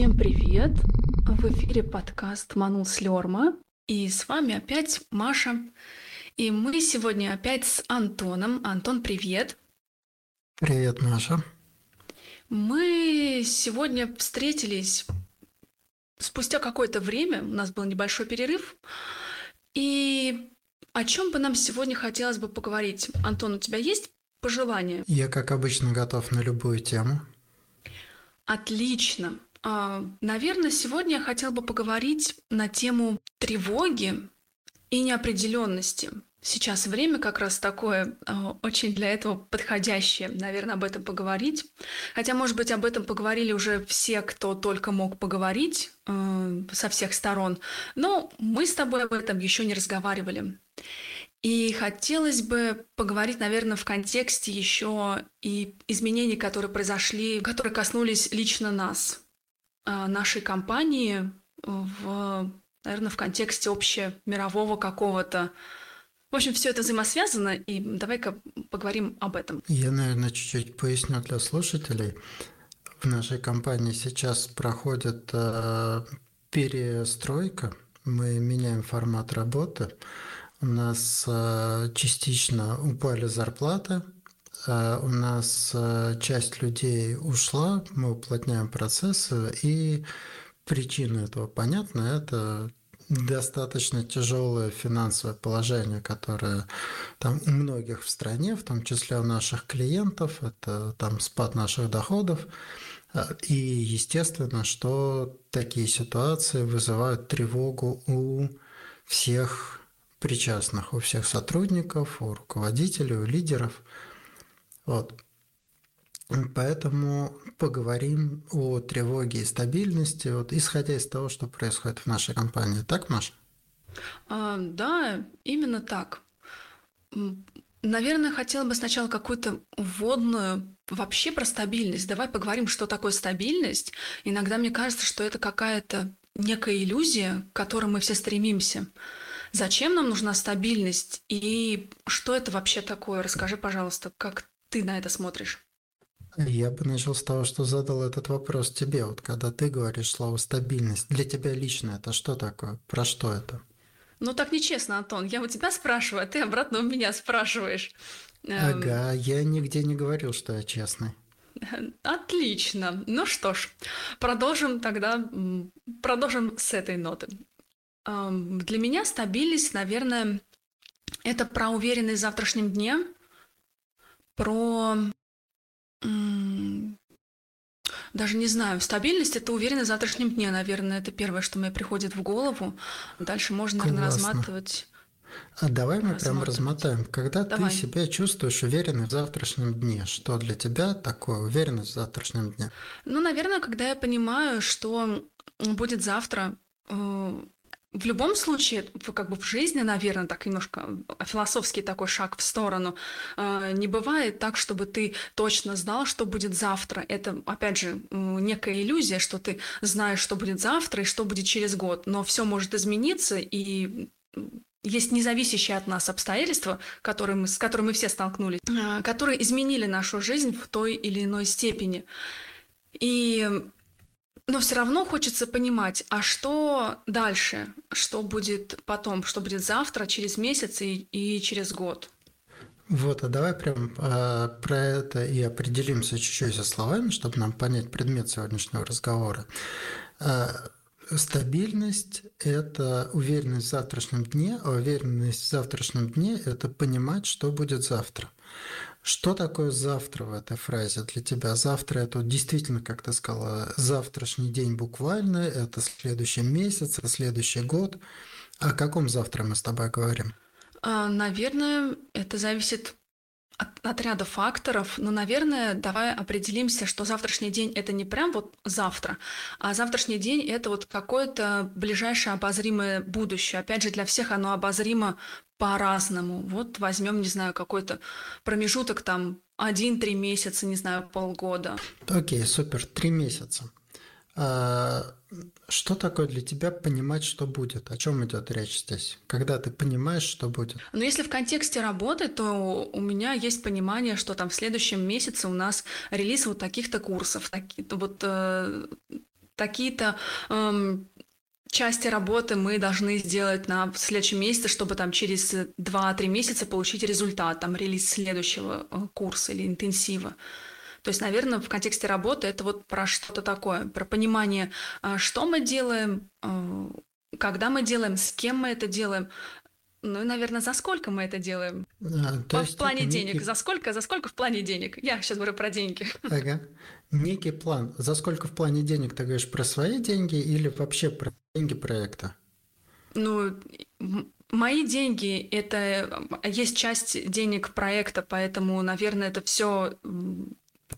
Всем привет! В эфире подкаст «Манул Слерма». И с вами опять Маша. И мы сегодня опять с Антоном. Антон, привет! Привет, Маша. Мы сегодня встретились спустя какое-то время, у нас был небольшой перерыв, и о чем бы нам сегодня хотелось бы поговорить? Антон, у тебя есть пожелания? Я, как обычно, готов на любую тему. Отлично. А, наверное, сегодня я хотела бы поговорить на тему тревоги и неопределенности. Сейчас время как раз такое а, очень для этого подходящее, наверное, об этом поговорить. Хотя, может быть, об этом поговорили уже все, кто только мог поговорить э, со всех сторон. Но мы с тобой об этом еще не разговаривали. И хотелось бы поговорить, наверное, в контексте еще и изменений, которые произошли, которые коснулись лично нас, а, нашей компании, в, наверное, в контексте общемирового какого-то в общем, все это взаимосвязано, и давай-ка поговорим об этом. Я, наверное, чуть-чуть поясню для слушателей. В нашей компании сейчас проходит э, перестройка. Мы меняем формат работы. У нас э, частично упали зарплаты. Э, у нас э, часть людей ушла. Мы уплотняем процессы. И причина этого понятна. Это достаточно тяжелое финансовое положение, которое там у многих в стране, в том числе у наших клиентов, это там спад наших доходов. И естественно, что такие ситуации вызывают тревогу у всех причастных, у всех сотрудников, у руководителей, у лидеров. Вот. Поэтому поговорим о тревоге и стабильности, вот, исходя из того, что происходит в нашей компании. Так, Маша? А, да, именно так. Наверное, хотела бы сначала какую-то вводную вообще про стабильность. Давай поговорим, что такое стабильность. Иногда мне кажется, что это какая-то некая иллюзия, к которой мы все стремимся. Зачем нам нужна стабильность и что это вообще такое? Расскажи, пожалуйста, как ты на это смотришь? Я бы начал с того, что задал этот вопрос тебе. Вот когда ты говоришь слово «стабильность», для тебя лично это что такое? Про что это? Ну так нечестно, Антон. Я у тебя спрашиваю, а ты обратно у меня спрашиваешь. Эм, ага, я нигде не говорил, что я честный. Отлично. Ну что ж, продолжим тогда, продолжим с этой ноты. Эм, для меня стабильность, наверное, это про уверенность в завтрашнем дне, про даже не знаю, стабильность это уверенность в завтрашнем дне, наверное, это первое, что мне приходит в голову. Дальше можно, наверное, разматывать. А давай мы прямо размотаем. Когда давай. ты себя чувствуешь уверенной в завтрашнем дне, что для тебя такое уверенность в завтрашнем дне? Ну, наверное, когда я понимаю, что будет завтра, э, в любом случае, как бы в жизни, наверное, так немножко философский такой шаг в сторону, э, не бывает так, чтобы ты точно знал, что будет завтра. Это, опять же, некая иллюзия, что ты знаешь, что будет завтра и что будет через год. Но все может измениться, и есть независящие от нас обстоятельства, которые мы, с которыми мы все столкнулись, э, которые изменили нашу жизнь в той или иной степени. И но все равно хочется понимать, а что дальше, что будет потом, что будет завтра, через месяц и, и через год. Вот, а давай прям э, про это и определимся чуть-чуть со словами, чтобы нам понять предмет сегодняшнего разговора. Э, стабильность – это уверенность в завтрашнем дне, а уверенность в завтрашнем дне – это понимать, что будет завтра. Что такое завтра в этой фразе для тебя? Завтра это действительно, как ты сказала, завтрашний день буквально, это следующий месяц, это следующий год. О каком завтра мы с тобой говорим? А, наверное, это зависит от, от ряда факторов. Но, наверное, давай определимся, что завтрашний день это не прям вот завтра, а завтрашний день это вот какое-то ближайшее обозримое будущее. Опять же, для всех оно обозримо по-разному. Вот возьмем, не знаю, какой-то промежуток там один-три месяца, не знаю, полгода. Окей, супер, три месяца. А, что такое для тебя понимать, что будет? О чем идет речь здесь? Когда ты понимаешь, что будет? Ну, если в контексте работы, то у меня есть понимание, что там в следующем месяце у нас релиз вот таких-то курсов, таки, вот э, такие-то эм, части работы мы должны сделать на следующем месяце, чтобы там через 2-3 месяца получить результат, там релиз следующего э, курса или интенсива. То есть, наверное, в контексте работы это вот про что-то такое, про понимание, э, что мы делаем, э, когда мы делаем, с кем мы это делаем, ну наверное, за сколько мы это делаем? А, то в плане денег. Некий... За сколько? За сколько в плане денег? Я сейчас говорю про деньги. Ага. Некий план. За сколько в плане денег ты говоришь про свои деньги или вообще про деньги проекта? Ну, мои деньги – это есть часть денег проекта, поэтому, наверное, это все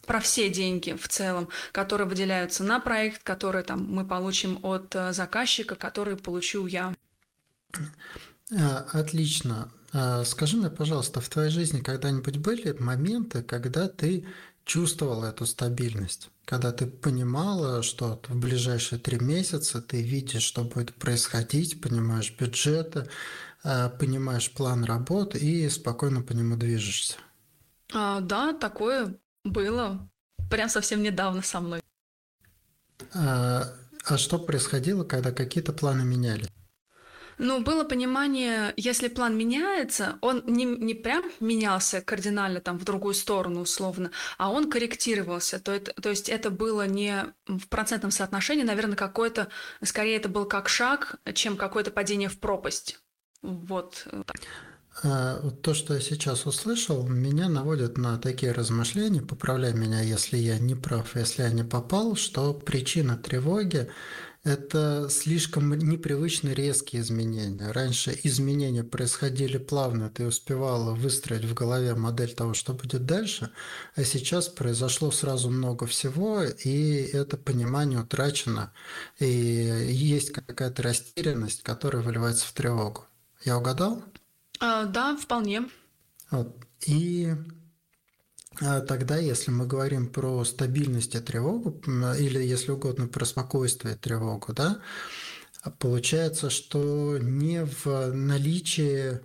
про все деньги в целом, которые выделяются на проект, который там мы получим от э, заказчика, который получу я. А, отлично. А, скажи мне, пожалуйста, в твоей жизни когда-нибудь были моменты, когда ты чувствовала эту стабильность? Когда ты понимала, что в ближайшие три месяца ты видишь, что будет происходить, понимаешь бюджеты, а, понимаешь план работы и спокойно по нему движешься? А, да, такое было. Прям совсем недавно со мной. А, а что происходило, когда какие-то планы меняли? Ну, было понимание, если план меняется, он не, не прям менялся кардинально там в другую сторону условно, а он корректировался. То, это, то есть это было не в процентном соотношении, наверное, какой-то, скорее это был как шаг, чем какое-то падение в пропасть. Вот. А, то, что я сейчас услышал, меня наводит на такие размышления, поправляй меня, если я не прав, если я не попал, что причина тревоги это слишком непривычно резкие изменения. Раньше изменения происходили плавно, ты успевала выстроить в голове модель того, что будет дальше, а сейчас произошло сразу много всего, и это понимание утрачено, и есть какая-то растерянность, которая выливается в тревогу. Я угадал? А, да, вполне. Вот. И тогда, если мы говорим про стабильность и тревогу, или, если угодно, про спокойствие и тревогу, да, получается, что не в наличии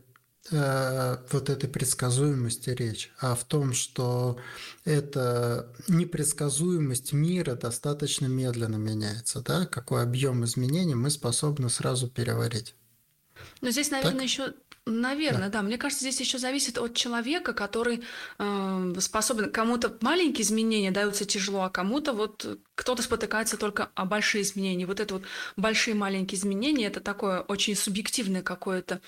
э, вот этой предсказуемости речь, а в том, что эта непредсказуемость мира достаточно медленно меняется, да, какой объем изменений мы способны сразу переварить. Но здесь, наверное, так? еще Наверное, да. да. Мне кажется, здесь еще зависит от человека, который э, способен. Кому-то маленькие изменения даются тяжело, а кому-то вот кто-то спотыкается только о большие изменения. Вот это вот большие маленькие изменения это такое очень субъективное какое-то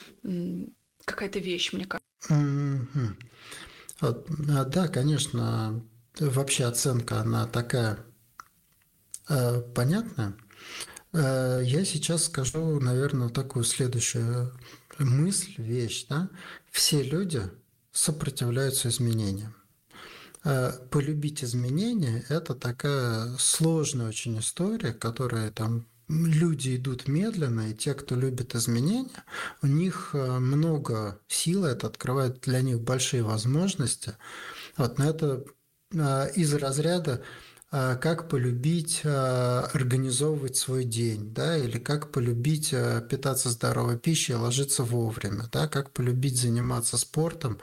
какая-то вещь, мне кажется. Mm-hmm. Вот, а, да, конечно, вообще оценка она такая э, понятная. Э, я сейчас скажу, наверное, такую следующую мысль, вещь, да, все люди сопротивляются изменениям. Э, полюбить изменения – это такая сложная очень история, которая там люди идут медленно, и те, кто любит изменения, у них э, много сил, это открывает для них большие возможности. Вот, но это из разряда как полюбить а, организовывать свой день, да, или как полюбить а, питаться здоровой пищей ложиться вовремя, да, как полюбить заниматься спортом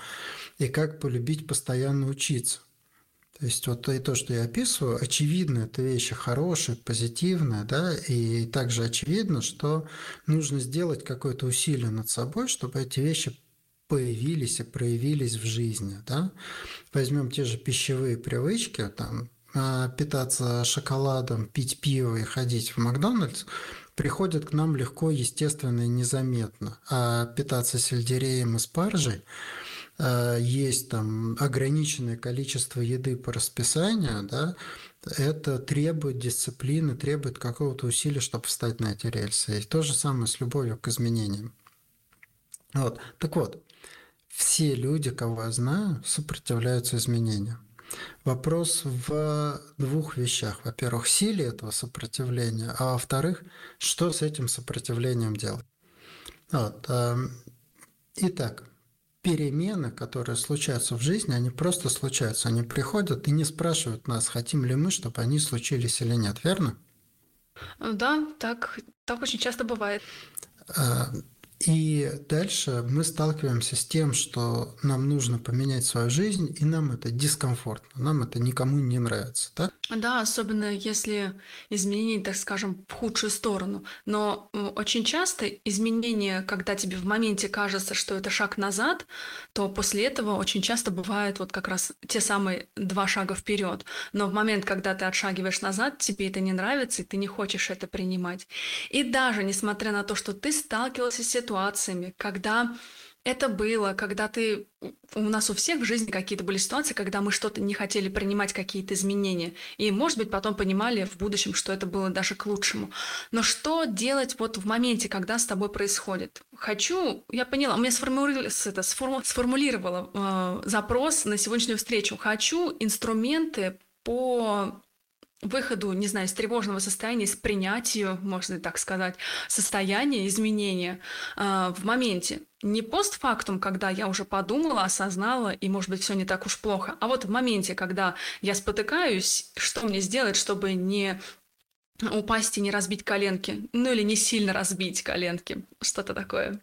и как полюбить постоянно учиться. То есть вот и то, что я описываю, очевидно, это вещи хорошие, позитивные, да, и также очевидно, что нужно сделать какое-то усилие над собой, чтобы эти вещи появились и проявились в жизни, да. Возьмем те же пищевые привычки, там, а, питаться шоколадом, пить пиво и ходить в Макдональдс, приходят к нам легко, естественно и незаметно. А питаться сельдереем и спаржей а, есть там ограниченное количество еды по расписанию, да, это требует дисциплины, требует какого-то усилия, чтобы встать на эти рельсы. И то же самое с любовью к изменениям. Вот. Так вот, все люди, кого я знаю, сопротивляются изменениям. Вопрос в двух вещах. Во-первых, силе этого сопротивления, а во-вторых, что с этим сопротивлением делать. Вот. Эм, итак, перемены, которые случаются в жизни, они просто случаются. Они приходят и не спрашивают нас, хотим ли мы, чтобы они случились или нет, верно? Да, так, так очень часто бывает. Э, И дальше мы сталкиваемся с тем, что нам нужно поменять свою жизнь, и нам это дискомфортно, нам это никому не нравится. Да, да особенно если изменения, так скажем, в худшую сторону. Но очень часто изменения, когда тебе в моменте кажется, что это шаг назад, то после этого очень часто бывает вот как раз те самые два шага вперед. Но в момент, когда ты отшагиваешь назад, тебе это не нравится, и ты не хочешь это принимать. И даже несмотря на то, что ты сталкивался с ситуациями, когда это было, когда ты... У нас у всех в жизни какие-то были ситуации, когда мы что-то не хотели принимать, какие-то изменения. И, может быть, потом понимали в будущем, что это было даже к лучшему. Но что делать вот в моменте, когда с тобой происходит? Хочу... Я поняла, у меня сформулировалось это, сформу, сформулировала э, запрос на сегодняшнюю встречу. Хочу инструменты по выходу, не знаю, из тревожного состояния, из принятия, можно так сказать, состояния, изменения э, в моменте. Не постфактум, когда я уже подумала, осознала, и, может быть, все не так уж плохо, а вот в моменте, когда я спотыкаюсь, что мне сделать, чтобы не упасть и не разбить коленки, ну или не сильно разбить коленки, что-то такое.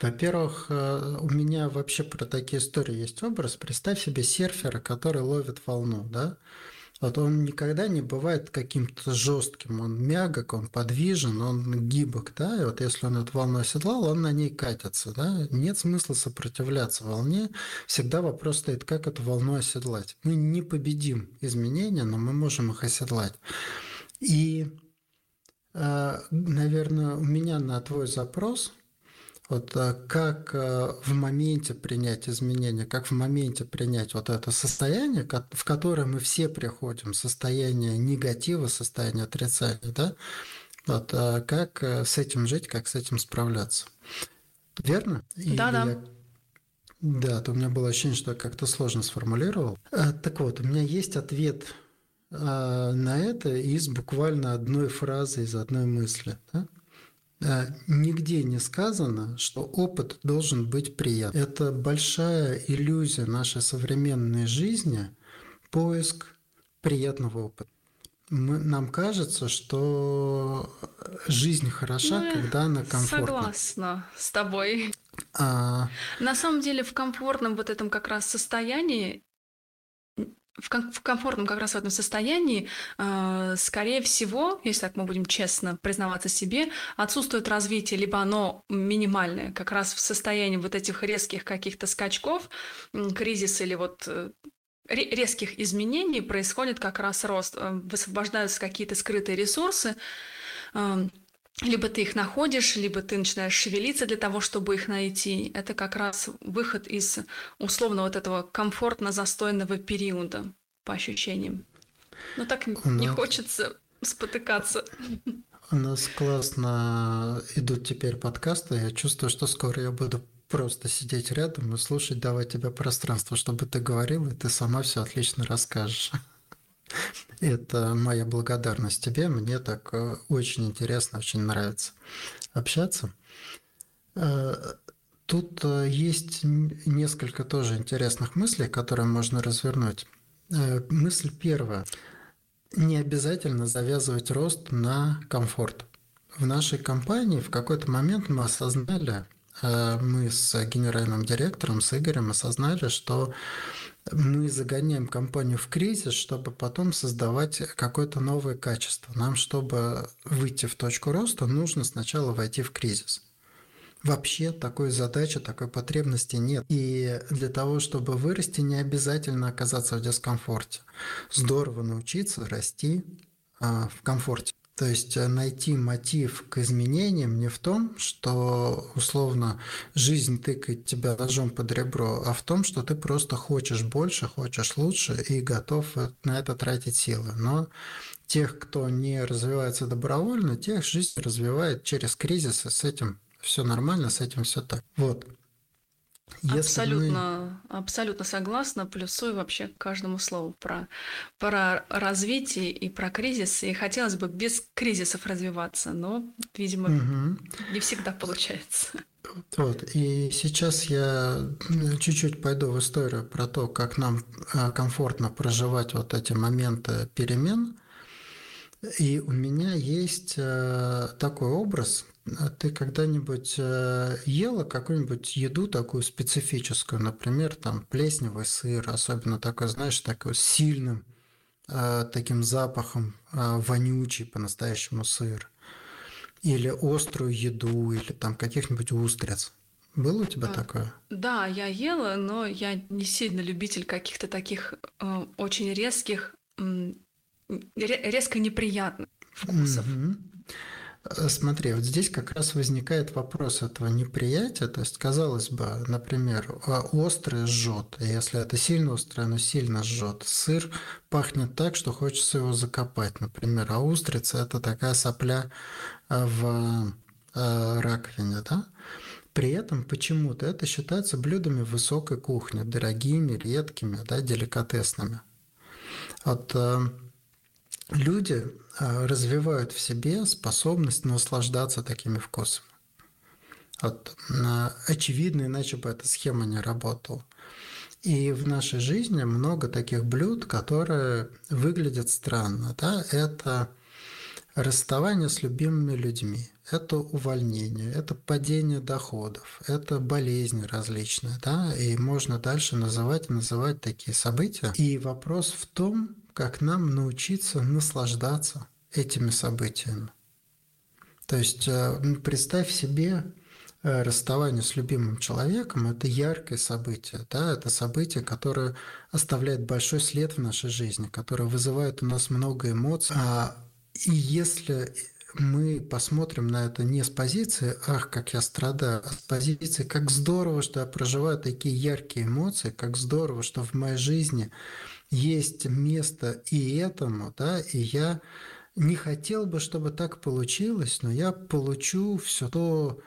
Во-первых, э, у меня вообще про такие истории есть образ. Представь себе серфера, который ловит волну, да? Вот он никогда не бывает каким-то жестким, он мягок, он подвижен, он гибок, да, и вот если он эту волну оседлал, он на ней катится, да, нет смысла сопротивляться волне, всегда вопрос стоит, как эту волну оседлать. Мы не победим изменения, но мы можем их оседлать. И наверное, у меня на твой запрос, вот а, как а, в моменте принять изменения, как в моменте принять вот это состояние, в которое мы все приходим, состояние негатива, состояние отрицания, да, вот как с этим жить, как с этим справляться. Верно? Да, да. Да, то у меня было ощущение, что я как-то сложно сформулировал. Так вот, у меня есть ответ на это из буквально одной фразы, из одной мысли. Да? А, нигде не сказано, что опыт должен быть приятным. Это большая иллюзия нашей современной жизни, поиск приятного опыта. Мы, нам кажется, что жизнь хороша, ну, когда она комфортна. Согласна с тобой. А... На самом деле в комфортном вот этом как раз состоянии в, ком- в комфортном как раз в этом состоянии, э, скорее всего, если так мы будем честно признаваться себе, отсутствует развитие, либо оно минимальное, как раз в состоянии вот этих резких каких-то скачков, кризис или вот э, резких изменений происходит как раз рост, э, высвобождаются какие-то скрытые ресурсы, э, либо ты их находишь, либо ты начинаешь шевелиться для того, чтобы их найти. Это как раз выход из условно вот этого комфортно-застойного периода по ощущениям. Но так нас... не хочется спотыкаться. У нас классно идут теперь подкасты. Я чувствую, что скоро я буду просто сидеть рядом и слушать, давать тебе пространство, чтобы ты говорил, и ты сама все отлично расскажешь. Это моя благодарность тебе. Мне так э, очень интересно, очень нравится общаться. Э, тут э, есть несколько тоже интересных мыслей, которые можно развернуть. Мысль первая. Не обязательно завязывать рост на комфорт. В нашей компании в какой-то момент мы осознали, мы с генеральным директором, с Игорем осознали, что мы загоняем компанию в кризис, чтобы потом создавать какое-то новое качество. Нам, чтобы выйти в точку роста, нужно сначала войти в кризис. Вообще такой задачи, такой потребности нет. И для того, чтобы вырасти, не обязательно оказаться в дискомфорте. Здорово научиться расти а, в комфорте. То есть э, найти мотив к изменениям не в том, что условно жизнь тыкает тебя ножом под ребро, а в том, что ты просто хочешь больше, хочешь лучше и готов э, на это тратить силы. Но тех, кто не развивается добровольно, тех жизнь развивает через кризисы, с этим все нормально, с этим все так. Вот. Если абсолютно, мы... абсолютно согласна, плюсую вообще каждому слову про, про развитие и про кризис. И хотелось бы без кризисов развиваться, но, видимо, угу. не всегда получается. Вот. И сейчас я чуть-чуть пойду в историю про то, как нам а, комфортно проживать вот эти моменты перемен. И у меня есть э, такой образ. Ты когда-нибудь э, ела какую-нибудь еду такую специфическую, например, там плесневый сыр, особенно такой, знаешь, такой сильным э, таким запахом, вонючий по-настоящему сыр, или острую еду, или там каких-нибудь устриц. Было у тебя а, такое? Да, я ела, но я не сильно любитель каких-то таких э, очень резких, резко неприятных вкусов. Угу. Смотри, вот здесь как раз возникает вопрос этого неприятия. То есть, казалось бы, например, а, острое жжет. Если это сильно острое, оно сильно жжет. Сыр пахнет так, что хочется его закопать, например. А устрица – это такая сопля э, в раковине, да? При этом почему-то это считается блюдами высокой кухни, дорогими, редкими, да, деликатесными. Вот э, люди э, развивают в себе способность наслаждаться такими вкусами. Вот, э, очевидно, иначе бы эта схема не работала. И в нашей жизни много таких блюд, которые выглядят странно. Да? Это расставание с любимыми людьми, это увольнение, это падение доходов, это болезни различные, да, и можно дальше называть и называть такие события. И вопрос в том, как нам научиться наслаждаться этими событиями. То есть э, представь себе э, расставание с любимым человеком – это яркое событие, да, это событие, которое оставляет большой след в нашей жизни, которое вызывает у нас много эмоций, а и если мы посмотрим на это не с позиции «ах, как я страдаю», а с позиции «как здорово, что я проживаю такие яркие эмоции, как здорово, что в моей жизни есть место и этому», да, и я не хотел бы, чтобы так получилось, но я получу все то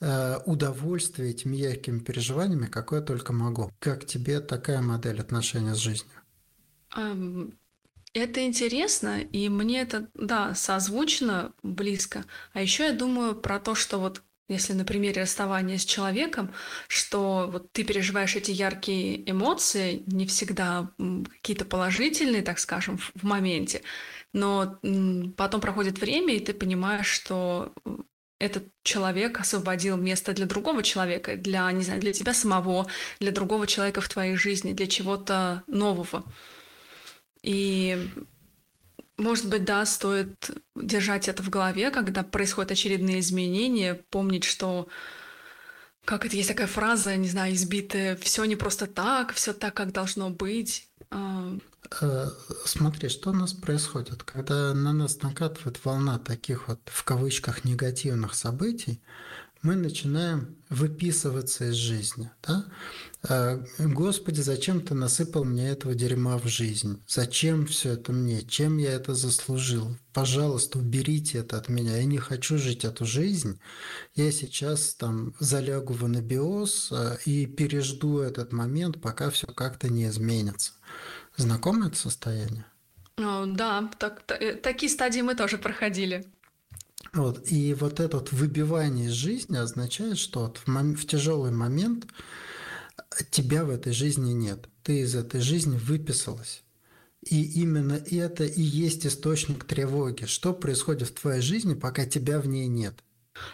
э, удовольствие этими яркими переживаниями, какое только могу. Как тебе такая модель отношения с жизнью? Это интересно, и мне это, да, созвучно, близко. А еще я думаю про то, что вот если на примере расставания с человеком, что вот ты переживаешь эти яркие эмоции, не всегда какие-то положительные, так скажем, в моменте, но потом проходит время, и ты понимаешь, что этот человек освободил место для другого человека, для, не знаю, для тебя самого, для другого человека в твоей жизни, для чего-то нового. И, может быть, да, стоит держать это в голове, когда происходят очередные изменения, помнить, что как это есть такая фраза, не знаю, избитая, все не просто так, все так, как должно быть. А, э, смотри, что у нас происходит, когда на нас накатывает волна таких вот в кавычках негативных событий, мы начинаем выписываться из жизни. Да? А, Господи, зачем ты насыпал мне этого дерьма в жизнь? Зачем все это мне? Чем я это заслужил? Пожалуйста, уберите это от меня. Я не хочу жить эту жизнь. Я сейчас там залягу в анабиоз а, и пережду этот момент, пока все как-то не изменится. Знакомо это состояние? О, да, так, так, такие стадии мы тоже проходили. Вот. И вот это выбивание из жизни означает, что вот в, мом- в тяжелый момент тебя в этой жизни нет. Ты из этой жизни выписалась. И именно это и есть источник тревоги. Что происходит в твоей жизни, пока тебя в ней нет?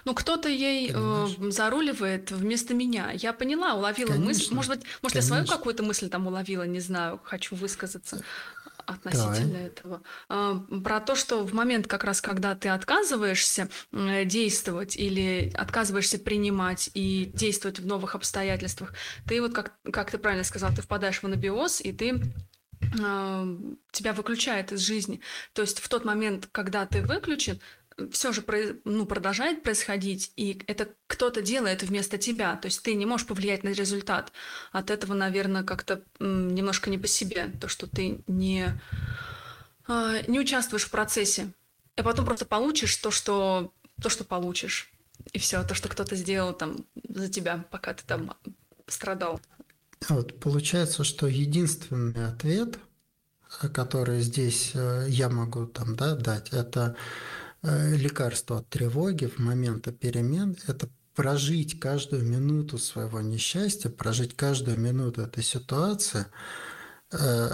Ну, кто-то ей э, заруливает вместо меня. Я поняла, уловила Конечно. мысль. Может быть, может, Конечно. я свою какую-то мысль там уловила, не знаю, хочу высказаться относительно Давай. этого. А, про то, что в момент как раз, когда ты отказываешься действовать или отказываешься принимать и действовать в новых обстоятельствах, ты вот, как, как ты правильно сказал, ты впадаешь в анабиоз, и ты а, тебя выключает из жизни. То есть в тот момент, когда ты выключен, все же ну, продолжает происходить, и это кто-то делает вместо тебя. То есть ты не можешь повлиять на результат. От этого, наверное, как-то немножко не по себе, то, что ты не, а, не участвуешь в процессе. И потом просто получишь то, что, то, что получишь. И все, то, что кто-то сделал там за тебя, пока ты там страдал. Вот, получается, что единственный ответ, который здесь э, я могу там, да, дать, это лекарство от тревоги в моменты перемен – это прожить каждую минуту своего несчастья, прожить каждую минуту этой ситуации э,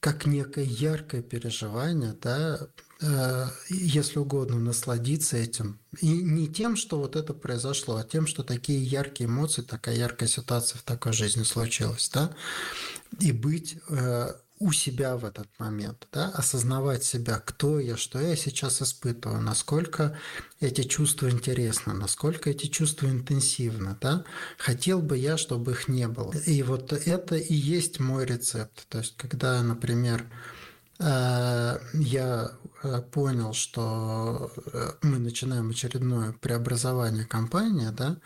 как некое яркое переживание, да, э, если угодно, насладиться этим. И не тем, что вот это произошло, а тем, что такие яркие эмоции, такая яркая ситуация в такой жизни случилась, да, и быть э, у себя в этот момент, да, осознавать себя, кто я, что я сейчас испытываю, насколько эти чувства интересны, насколько эти чувства интенсивны, да, хотел бы я, чтобы их не было. И вот это и есть мой рецепт. То есть, когда, например, э, я понял, что э, мы начинаем очередное преобразование компании, да,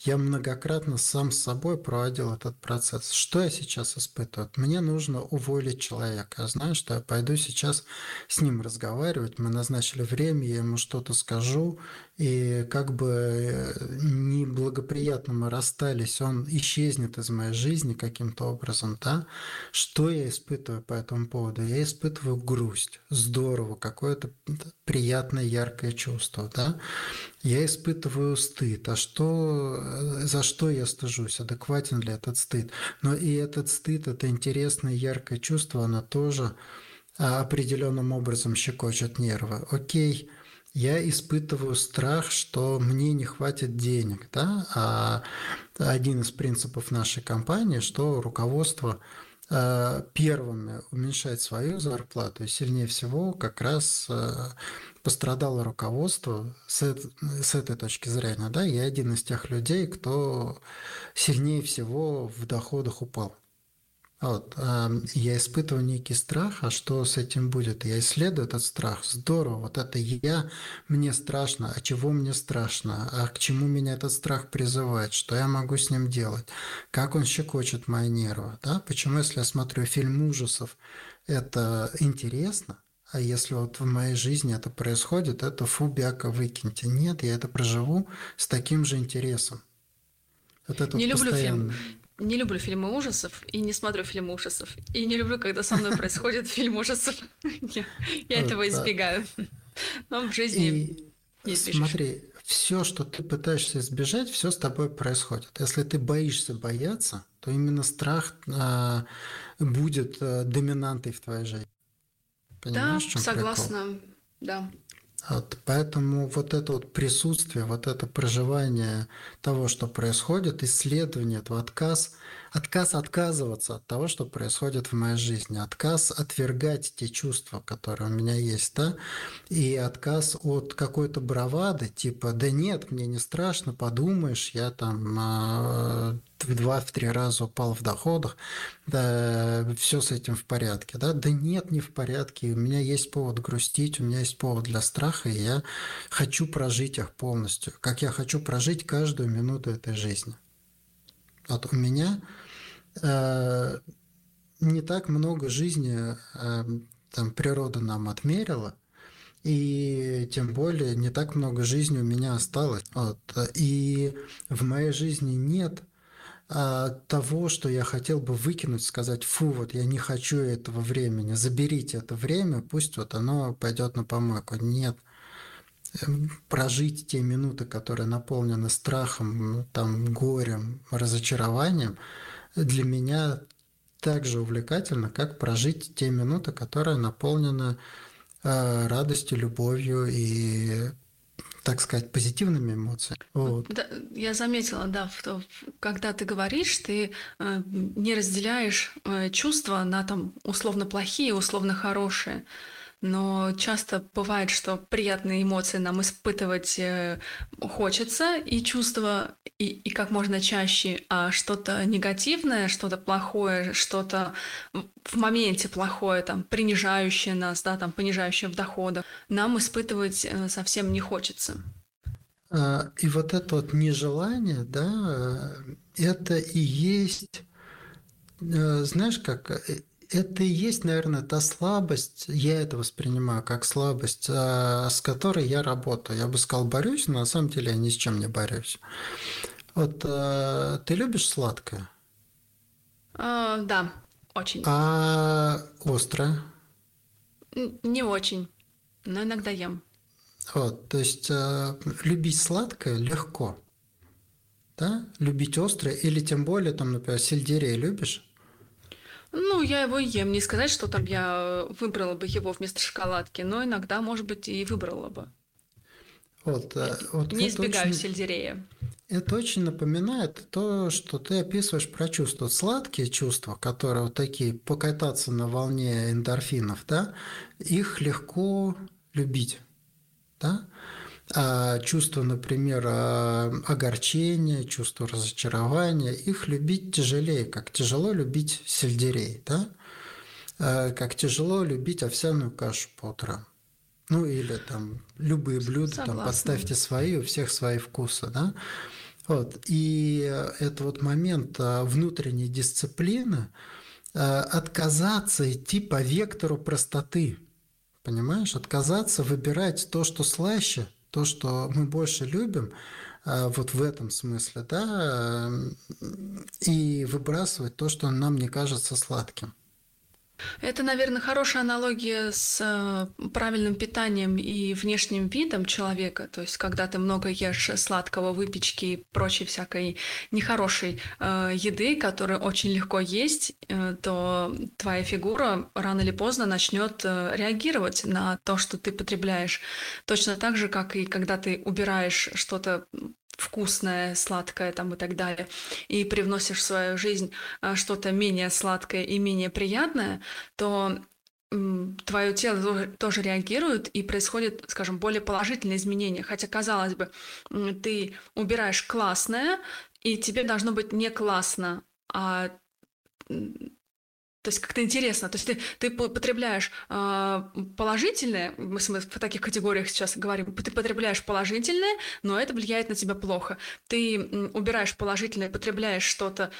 я многократно сам с собой проводил этот процесс. Что я сейчас испытываю? Мне нужно уволить человека. Я знаю, что я пойду сейчас с ним разговаривать. Мы назначили время, я ему что-то скажу, и как бы э, неблагоприятно мы расстались, он исчезнет из моей жизни каким-то образом, да? Что я испытываю по этому поводу? Я испытываю грусть. Здорово, какое-то приятное, яркое чувство, да? Я испытываю стыд. А что, э, за что я стыжусь? Адекватен ли этот стыд? Но и этот стыд, это интересное, яркое чувство, оно тоже а, определенным образом щекочет нервы. Окей, я испытываю страх, что мне не хватит денег. Да? А один из принципов нашей компании, что руководство первыми уменьшает свою зарплату, и сильнее всего как раз э, пострадало руководство с, с этой точки зрения. Да? Я один из тех людей, кто сильнее всего в доходах упал. Вот. Я испытываю некий страх, а что с этим будет? Я исследую этот страх. Здорово, вот это я, мне страшно. А чего мне страшно? А к чему меня этот страх призывает? Что я могу с ним делать? Как он щекочет мои нервы? Да? Почему, если я смотрю фильм ужасов, это интересно? А если вот в моей жизни это происходит, это фу, бяка, выкиньте. Нет, я это проживу с таким же интересом. Вот это не вот люблю постоянно. фильм. Не люблю фильмы ужасов и не смотрю фильмы ужасов. И не люблю, когда со мной происходит фильм ужасов. Я этого избегаю. Но в жизни не Смотри, все, что ты пытаешься избежать, все с тобой происходит. Если ты боишься бояться, то именно страх а, будет а, доминантой в твоей жизни. Понимаешь, да, согласна, прикол? да. Вот, поэтому вот это вот присутствие, вот это проживание того, что происходит, исследование этого, отказ, отказ отказываться от того, что происходит в моей жизни, отказ отвергать те чувства, которые у меня есть, да, и отказ от какой-то бравады, типа, да нет, мне не страшно, подумаешь, я там а, в два-три раза упал в доходах, да, все с этим в порядке, да, да нет, не в порядке, у меня есть повод грустить, у меня есть повод для страха, и я хочу прожить их полностью, как я хочу прожить каждую минуту этой жизни. Вот у меня не так много жизни э, там природа нам отмерила, и тем более не так много жизни у меня осталось. Вот. И в моей жизни нет а, того, что я хотел бы выкинуть, сказать, фу, вот я не хочу этого времени, заберите это время, пусть вот оно пойдет на помойку. Нет. Эм, прожить те минуты, которые наполнены страхом, там, горем, разочарованием, для меня так же увлекательно, как прожить те минуты, которые наполнены э, радостью, любовью и так сказать, позитивными эмоциями. Вот. Да, я заметила, да, что когда ты говоришь, ты э, не разделяешь э, чувства на там условно плохие, условно хорошие но часто бывает, что приятные эмоции нам испытывать э, хочется, и чувства, и, и как можно чаще, а что-то негативное, что-то плохое, что-то в моменте плохое, там, принижающее нас, да, там, понижающее в доходах, нам испытывать э, совсем не хочется. А, и вот это вот нежелание, да, это и есть, э, знаешь, как это и есть, наверное, та слабость, я это воспринимаю как слабость, а, с которой я работаю. Я бы сказал, борюсь, но на самом деле я ни с чем не борюсь. Вот а, ты любишь сладкое? А, да, очень. А острое? Не очень, но иногда ем. Вот, то есть любить сладкое легко, да? Любить острое или тем более, там, например, сельдерей любишь? Ну, я его ем. Не сказать, что там я выбрала бы его вместо шоколадки, но иногда, может быть, и выбрала бы. Вот, э, вот, не избегаю очень, сельдерея. Это очень напоминает то, что ты описываешь про чувства. Сладкие чувства, которые вот такие, покататься на волне эндорфинов, да, их легко любить, да. А чувство, например, а, огорчения, чувство разочарования, их любить тяжелее, как тяжело любить сельдерей, да? А, как тяжело любить овсяную кашу по утрам. Ну или там любые блюда, Согласна. там подставьте свои, у всех свои вкусы, да. Вот. И это вот момент внутренней дисциплины, отказаться идти по вектору простоты, понимаешь, отказаться выбирать то, что слаще, то, что мы больше любим, а, вот в этом смысле, да, и выбрасывать то, что нам не кажется сладким. Это, наверное, хорошая аналогия с э, правильным питанием и внешним видом человека. То есть, когда ты много ешь сладкого, выпечки и прочей всякой нехорошей э, еды, которую очень легко есть, э, то твоя фигура рано или поздно начнет э, реагировать на то, что ты потребляешь. Точно так же, как и когда ты убираешь что-то вкусное, сладкое там и так далее, и привносишь в свою жизнь а, что-то менее сладкое и менее приятное, то твое тело тоже реагирует и происходит, скажем, более положительные изменения. Хотя, казалось бы, ты убираешь классное, и тебе должно быть не классно, а то есть как-то интересно. То есть ты, ты потребляешь э, положительное, мы, мы в таких категориях сейчас говорим, ты потребляешь положительное, но это влияет на тебя плохо. Ты убираешь положительное, потребляешь что-то,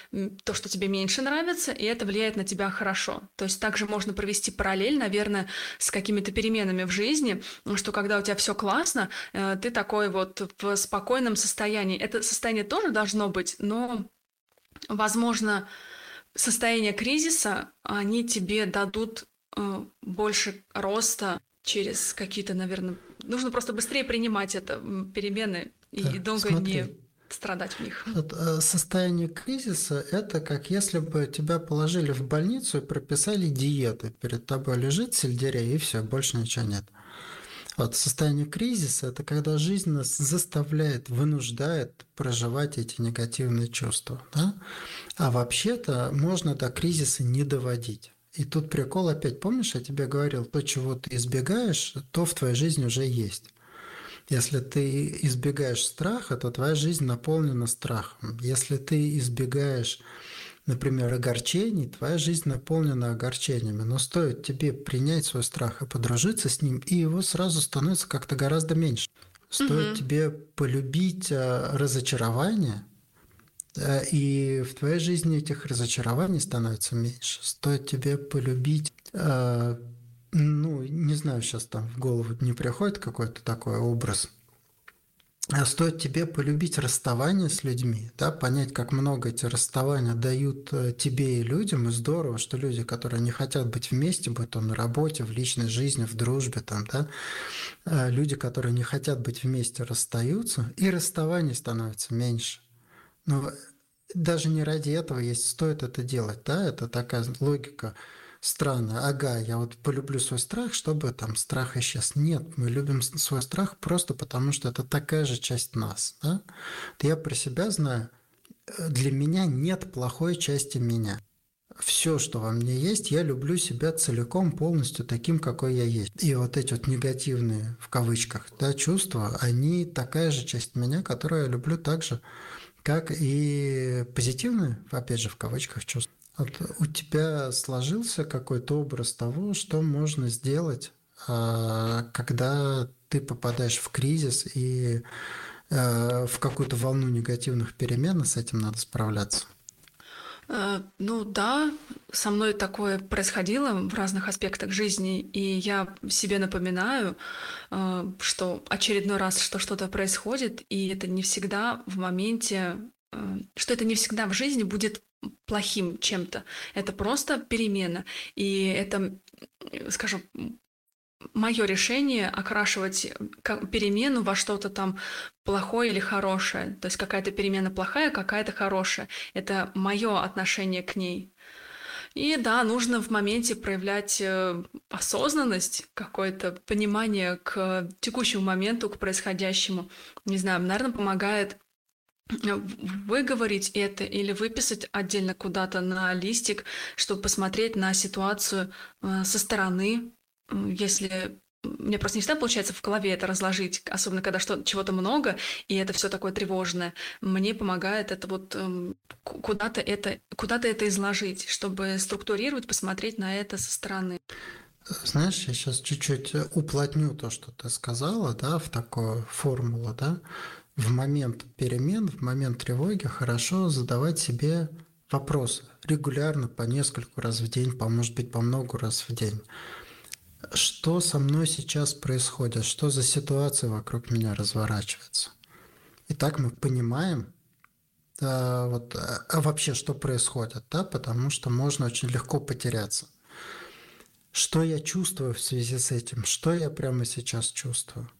то, что тебе меньше нравится, и это влияет на тебя хорошо. То есть также можно провести параллель, наверное, с какими-то переменами в жизни, что когда у тебя все классно, э, ты такой вот в спокойном состоянии. Это состояние тоже должно быть, но, возможно, состояние кризиса, они тебе дадут э, больше роста через какие-то, наверное... Нужно просто быстрее принимать это, перемены, и да, долго смотри. не страдать в них. Э, состояние кризиса – это как если бы тебя положили в больницу и прописали диеты. Перед тобой лежит сельдерей, и все, больше ничего нет. Вот состояние кризиса – это когда жизнь нас заставляет, вынуждает проживать эти негативные чувства. Да? А вообще-то можно до кризиса не доводить. И тут прикол опять, помнишь, я тебе говорил, то, чего ты избегаешь, то в твоей жизни уже есть. Если ты избегаешь страха, то твоя жизнь наполнена страхом. Если ты избегаешь например, огорчений, твоя жизнь наполнена огорчениями. Но стоит тебе принять свой страх и подружиться с ним, и его сразу становится как-то гораздо меньше. Стоит угу. тебе полюбить э, разочарование, э, и в твоей жизни этих разочарований становится меньше. Стоит тебе полюбить, э, ну, не знаю, сейчас там в голову не приходит какой-то такой образ – стоит тебе полюбить расставание с людьми, да, понять, как много эти расставания дают э, тебе и людям, и здорово, что люди, которые не хотят быть вместе, будь то на работе, в личной жизни, в дружбе, там, да, э, люди, которые не хотят быть вместе, расстаются, и расставаний становится меньше. Но даже не ради этого есть, стоит это делать, да, это такая логика – странно, ага, я вот полюблю свой страх, чтобы там страх исчез. Нет, мы любим свой страх просто потому, что это такая же часть нас. Да? Я про себя знаю, э, для меня нет плохой части меня. Все, что во мне есть, я люблю себя целиком, полностью таким, какой я есть. И вот эти вот негативные, в кавычках, да, чувства, они такая же часть меня, которую я люблю так же, как и позитивные, опять же, в кавычках чувства. Вот у тебя сложился какой-то образ того, что можно сделать, а, когда ты попадаешь в кризис и а, в какую-то волну негативных перемен, и с этим надо справляться. Э, ну да, со мной такое происходило в разных аспектах жизни, и я себе напоминаю, э, что очередной раз, что что-то происходит, и это не всегда в моменте, э, что это не всегда в жизни будет плохим чем-то. Это просто перемена. И это, скажем, мое решение окрашивать перемену во что-то там плохое или хорошее. То есть какая-то перемена плохая, какая-то хорошая. Это мое отношение к ней. И да, нужно в моменте проявлять э, осознанность, какое-то понимание к текущему моменту, к происходящему. Не знаю, наверное, помогает э, выговорить это или выписать отдельно куда-то на листик, чтобы посмотреть на ситуацию э, со стороны, если мне просто не всегда получается в голове это разложить, особенно когда что чего-то много, и это все такое тревожное. Мне помогает это вот эм, куда-то это, куда-то это изложить, чтобы структурировать, посмотреть на это со стороны. Знаешь, я сейчас чуть-чуть уплотню то, что ты сказала, да, в такую формулу, да. В момент перемен, в момент тревоги хорошо задавать себе вопросы. Регулярно, по нескольку раз в день, по, может быть, по много раз в день. Что со мной сейчас происходит, что за ситуация вокруг меня разворачивается. И так мы понимаем, а, вот, а вообще, что происходит, да, потому что можно очень легко потеряться. Что я чувствую в связи с этим, что я прямо сейчас чувствую,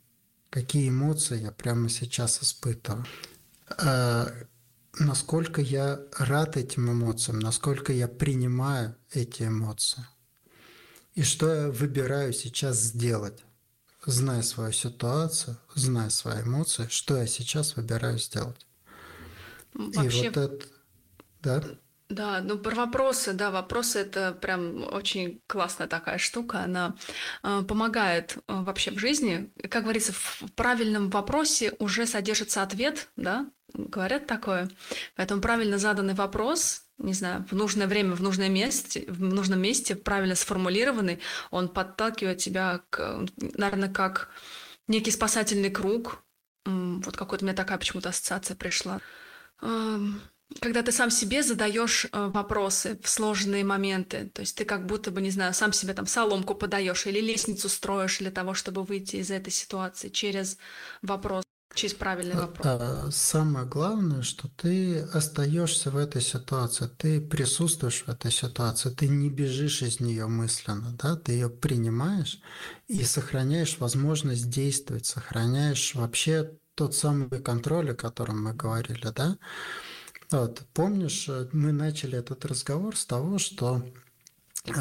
какие эмоции я прямо сейчас испытываю, а, насколько я рад этим эмоциям, насколько я принимаю эти эмоции. И что я выбираю сейчас сделать? Зная свою ситуацию, зная свои эмоции, что я сейчас выбираю сделать? Вообще, И вот это... Да? Да, ну про вопросы, да, вопросы это прям очень классная такая штука, она э, помогает э, вообще в жизни. Как говорится, в правильном вопросе уже содержится ответ, да, говорят такое. Поэтому правильно заданный вопрос не знаю, в нужное время, в нужном месте, в нужном месте, правильно сформулированный, он подталкивает тебя, к, наверное, как некий спасательный круг. Вот какой-то у меня такая почему-то ассоциация пришла. Когда ты сам себе задаешь э, вопросы в сложные моменты, то есть ты как будто бы, не знаю, сам себе там соломку подаешь или лестницу строишь для того, чтобы выйти из этой ситуации через вопрос. Через правильный вопрос. А, самое главное, что ты остаешься в этой ситуации, ты присутствуешь в этой ситуации, ты не бежишь из нее мысленно, да, ты ее принимаешь и сохраняешь возможность действовать, сохраняешь вообще тот самый контроль, о котором мы говорили, да. Вот, помнишь, мы начали этот разговор с того, что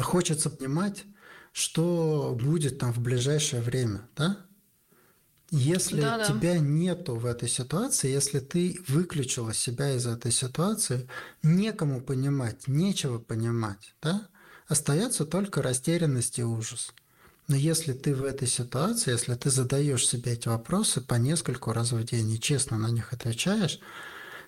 хочется понимать, что будет там в ближайшее время, да? Если да, да. тебя нету в этой ситуации, если ты выключила себя из этой ситуации, некому понимать, нечего понимать, да? Остается только растерянность и ужас. Но если ты в этой ситуации, если ты задаешь себе эти вопросы по нескольку раз в день и честно на них отвечаешь,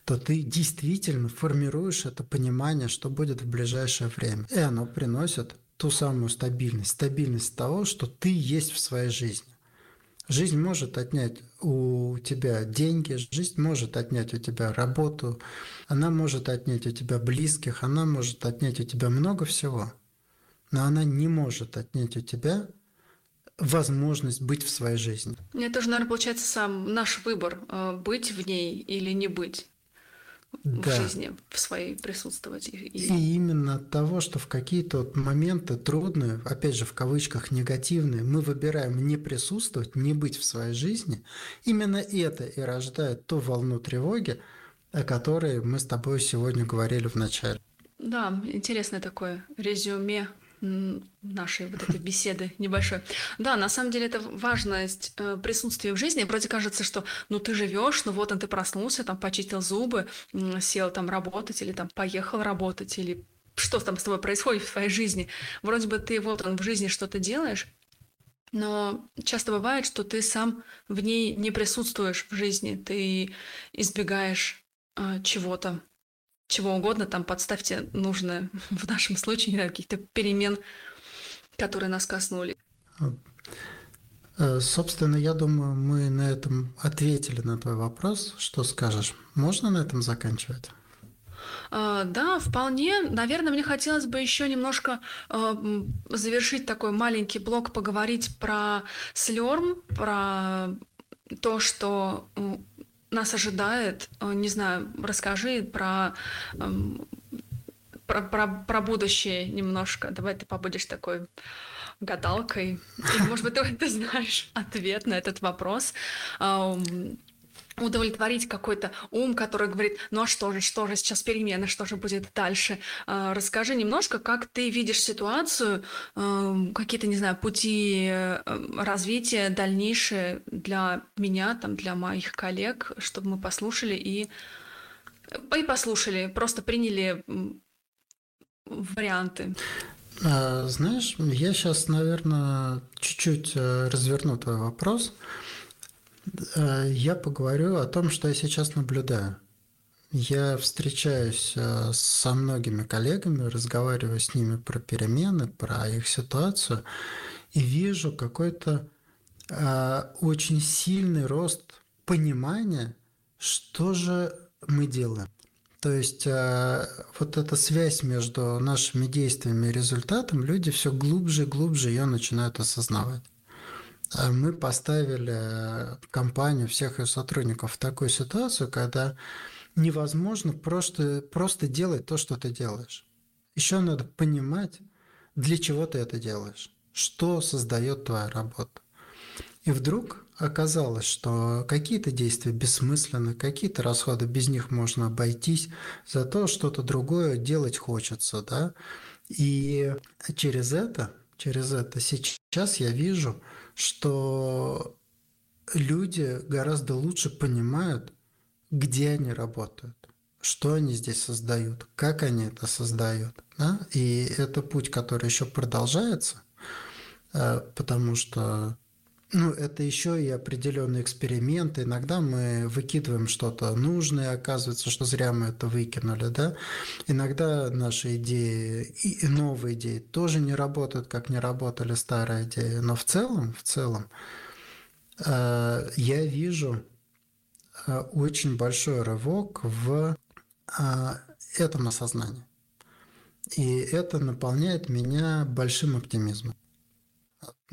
то ты действительно формируешь это понимание, что будет в ближайшее время. И оно приносит ту самую стабильность, стабильность того, что ты есть в своей жизни. Жизнь может отнять у тебя деньги, жизнь может отнять у тебя работу, она может отнять у тебя близких, она может отнять у тебя много всего. Но она не может отнять у тебя возможность быть в своей жизни. Это же, наверное, получается сам наш выбор, э, быть в ней или не быть да. в жизни в своей присутствовать. И... и именно от того, что в какие-то вот моменты трудные, опять же в кавычках негативные, мы выбираем не присутствовать, не быть в своей жизни, именно это и рождает ту волну тревоги, о которой мы с тобой сегодня говорили в начале. Да, интересное такое резюме нашей вот этой беседы небольшой. Да, на самом деле это важность э, присутствия в жизни. Вроде кажется, что ну ты живешь, ну вот он ты проснулся, там почистил зубы, сел там работать или там поехал работать или что там с тобой происходит в твоей жизни. Вроде бы ты вот он в жизни что-то делаешь, но часто бывает, что ты сам в ней не присутствуешь в жизни, ты избегаешь э, чего-то, чего угодно, там подставьте нужное в нашем случае, не знаю, каких-то перемен, которые нас коснули. Э, собственно, я думаю, мы на этом ответили на твой вопрос. Что скажешь? Можно на этом заканчивать? Uh, да, вполне. Наверное, мне хотелось бы еще немножко uh, завершить такой маленький блок, поговорить про слерм, про то, что нас ожидает. Э, не знаю, расскажи про, эм, про, про, про будущее немножко. Давай ты побудешь такой гадалкой. Или, может быть, ты, ты знаешь ответ на этот вопрос. Удовлетворить какой-то ум, который говорит, ну а что же, что же, сейчас перемены, что же будет дальше. А, расскажи немножко, как ты видишь ситуацию, эм, какие-то, не знаю, пути э, развития дальнейшие для меня, там, для моих коллег, чтобы мы послушали и, и послушали, просто приняли варианты. А, знаешь, я сейчас, наверное, чуть-чуть э, разверну твой вопрос. Я поговорю о том, что я сейчас наблюдаю. Я встречаюсь э, со многими коллегами, разговариваю с ними про перемены, про их ситуацию, и вижу какой-то э, очень сильный рост понимания, что же мы делаем. То есть э, вот эта связь между нашими действиями и результатом, люди все глубже и глубже ее начинают осознавать. А мы поставили э, компанию, всех ее сотрудников в такую ситуацию, когда невозможно просто, просто делать то, что ты делаешь. Еще надо понимать, для чего ты это делаешь, что создает твоя работа. И вдруг оказалось, что какие-то действия бессмысленны, какие-то расходы без них можно обойтись, зато что-то другое делать хочется, да. И через это, через это сейчас я вижу, что люди гораздо лучше понимают, где они работают, что они здесь создают, как они это создают. Да? И это путь, который еще продолжается, э, потому что ну, это еще и определенные эксперименты. Иногда мы выкидываем что-то нужное, оказывается, что зря мы это выкинули, да. Иногда наши идеи и новые идеи тоже не работают, как не работали старые идеи. Но в целом, в целом, э, я вижу э, очень большой рывок в э, этом осознании. И это наполняет меня большим оптимизмом.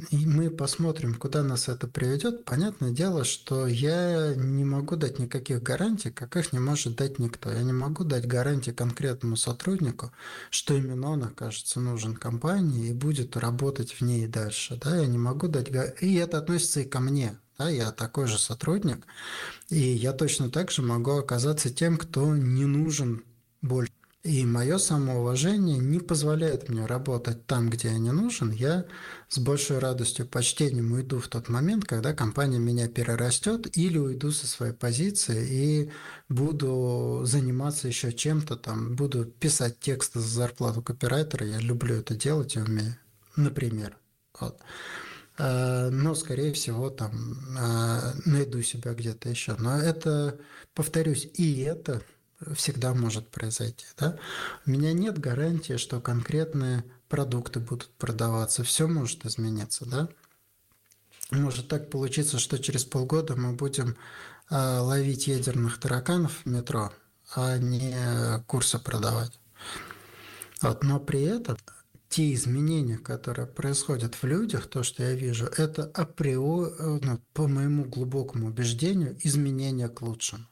И мы посмотрим, куда нас это приведет. Понятное дело, что я не могу дать никаких гарантий, как их не может дать никто. Я не могу дать гарантии конкретному сотруднику, что именно он окажется нужен компании и будет работать в ней дальше. Да? Я не могу дать... И это относится и ко мне. Да? Я такой же сотрудник, и я точно так же могу оказаться тем, кто не нужен больше. И мое самоуважение не позволяет мне работать там, где я не нужен. Я с большой радостью, почтением уйду в тот момент, когда компания меня перерастет, или уйду со своей позиции и буду заниматься еще чем-то там, буду писать тексты за зарплату копирайтера. Я люблю это делать и умею, например. Вот. А, но, скорее всего, там а, найду себя где-то еще. Но это, повторюсь, и это всегда может произойти. Да? У меня нет гарантии, что конкретные продукты будут продаваться. Все может измениться. Да? Может так получиться, что через полгода мы будем э, ловить ядерных тараканов в метро, а не курсы продавать. Вот. Но при этом те изменения, которые происходят в людях, то, что я вижу, это априори, ну, по моему глубокому убеждению, изменения к лучшему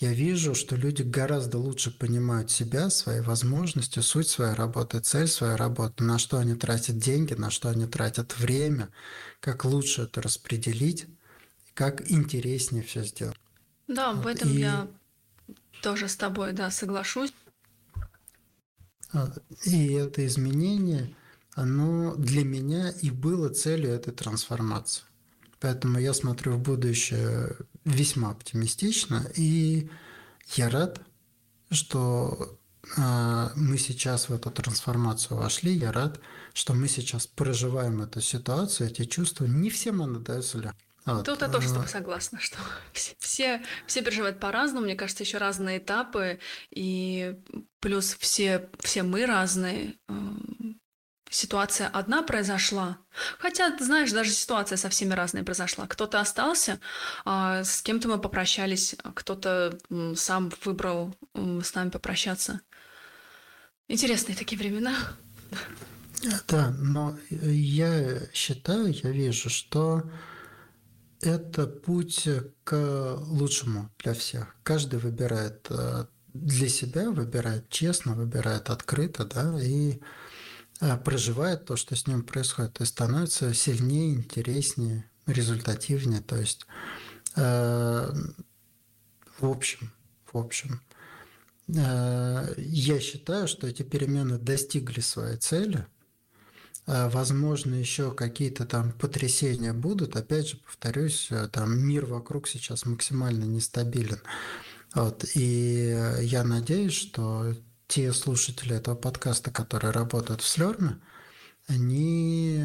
я вижу, что люди гораздо лучше понимают себя, свои возможности, суть своей работы, цель своей работы, на что они тратят деньги, на что они тратят время, как лучше это распределить, как интереснее все сделать. Да, в этом и... я тоже с тобой, да, соглашусь. А, и это изменение, оно для меня и было целью этой трансформации. Поэтому я смотрю в будущее весьма оптимистично, и я рад, что а, мы сейчас в эту трансформацию вошли. Я рад, что мы сейчас проживаем эту ситуацию, эти чувства. Не всем она дается легко. Вот. Тут я тоже с тобой согласна, что все, все переживают по-разному, мне кажется, еще разные этапы, и плюс все, все мы разные ситуация одна произошла, хотя, знаешь, даже ситуация со всеми разная произошла. Кто-то остался, а с кем-то мы попрощались, кто-то сам выбрал с нами попрощаться. Интересные такие времена. Да, но я считаю, я вижу, что это путь к лучшему для всех. Каждый выбирает э, для себя, выбирает честно, выбирает открыто, да, и проживает то, что с ним происходит, и становится сильнее, интереснее, результативнее. То есть Э, в общем, в общем, э, я считаю, что эти перемены достигли своей цели. Э, возможно, еще какие-то там потрясения будут. Опять же, повторюсь, там мир вокруг сейчас максимально нестабилен. Вот. И я надеюсь, что те слушатели этого подкаста, которые работают в Слерме, они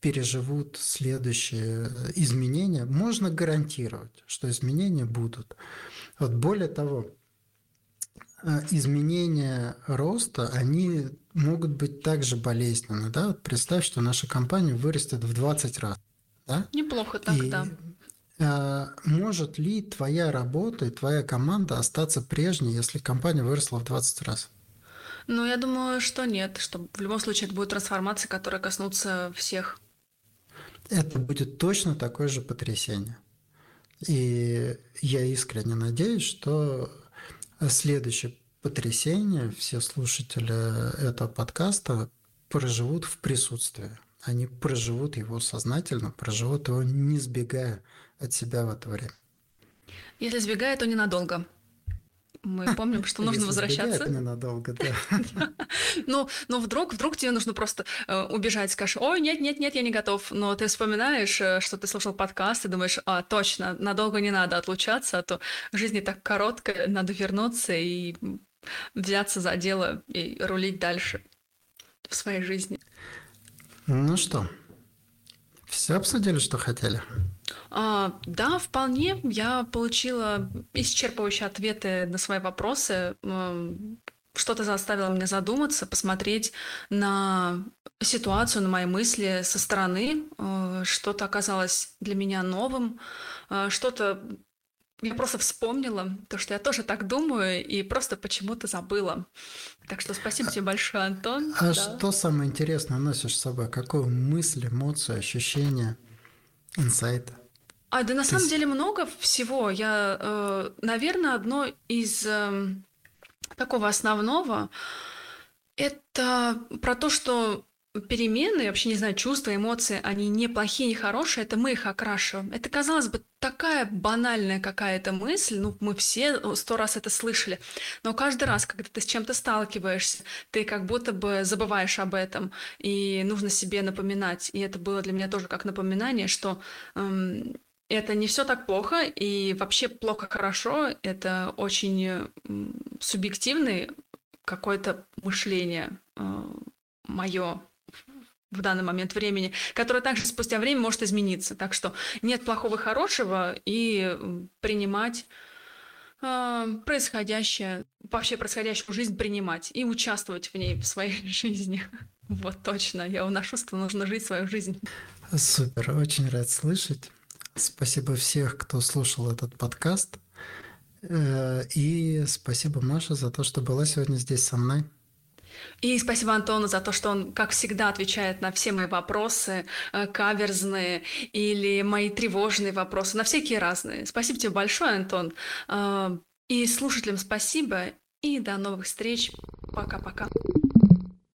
переживут следующие изменения. Можно гарантировать, что изменения будут. Вот более того, изменения роста, они могут быть также болезненны. Да? Вот представь, что наша компания вырастет в 20 раз. Да? Неплохо так, и, да. А, может ли твоя работа и твоя команда остаться прежней, если компания выросла в 20 раз? Ну, я думаю, что нет, что в любом случае это будет трансформация, которая коснутся всех. Это будет точно такое же потрясение. И я искренне надеюсь, что следующее потрясение все слушатели этого подкаста проживут в присутствии. Они проживут его сознательно, проживут его не сбегая от себя в это время. Если сбегает, то ненадолго. Мы помним, что нужно возвращаться. Сбегает, ненадолго, да. Ну, ну вдруг, вдруг тебе нужно просто э, убежать, скажешь, ой, нет, нет, нет, я не готов. Но ты вспоминаешь, э, что ты слушал подкаст, и думаешь, а, точно, надолго не надо отлучаться, а то жизнь не так короткая, надо вернуться и взяться за дело и рулить дальше в своей жизни. Ну что, все обсудили, что хотели? А, да, вполне. Я получила исчерпывающие ответы на свои вопросы. Что-то заставило меня задуматься, посмотреть на ситуацию, на мои мысли со стороны. Э, что-то оказалось для меня новым, э, что-то я просто вспомнила то, что я тоже так думаю, и просто почему-то забыла. Так что спасибо тебе большое, Антон. А да. что самое интересное носишь с собой? Какую мысль, эмоцию, ощущение, инсайт? А да на Ты... самом деле много всего. Я, э, наверное, одно из э, такого основного это про то, что перемены, вообще не знаю, чувства, эмоции, они не плохие, не хорошие, это мы их окрашиваем. Это, казалось бы, такая банальная какая-то мысль, ну, мы все сто раз это слышали, но каждый раз, когда ты с чем-то сталкиваешься, ты как будто бы забываешь об этом, и нужно себе напоминать. И это было для меня тоже как напоминание, что эм, это не все так плохо, и вообще плохо-хорошо, это очень субъективное какое-то мышление э, мое в данный момент времени, которое также спустя время может измениться. Так что нет плохого и хорошего, и принимать э, происходящее, вообще происходящую жизнь принимать и участвовать в ней, в своей жизни. Вот точно, я уношу, что нужно жить свою жизнь. Супер, очень рад слышать. Спасибо всех, кто слушал этот подкаст. Э, и спасибо, Маша, за то, что была сегодня здесь со мной. И спасибо Антону за то, что он, как всегда, отвечает на все мои вопросы, э, каверзные или мои тревожные вопросы, на всякие разные. Спасибо тебе большое, Антон. Э, и слушателям спасибо, и до новых встреч. Пока-пока.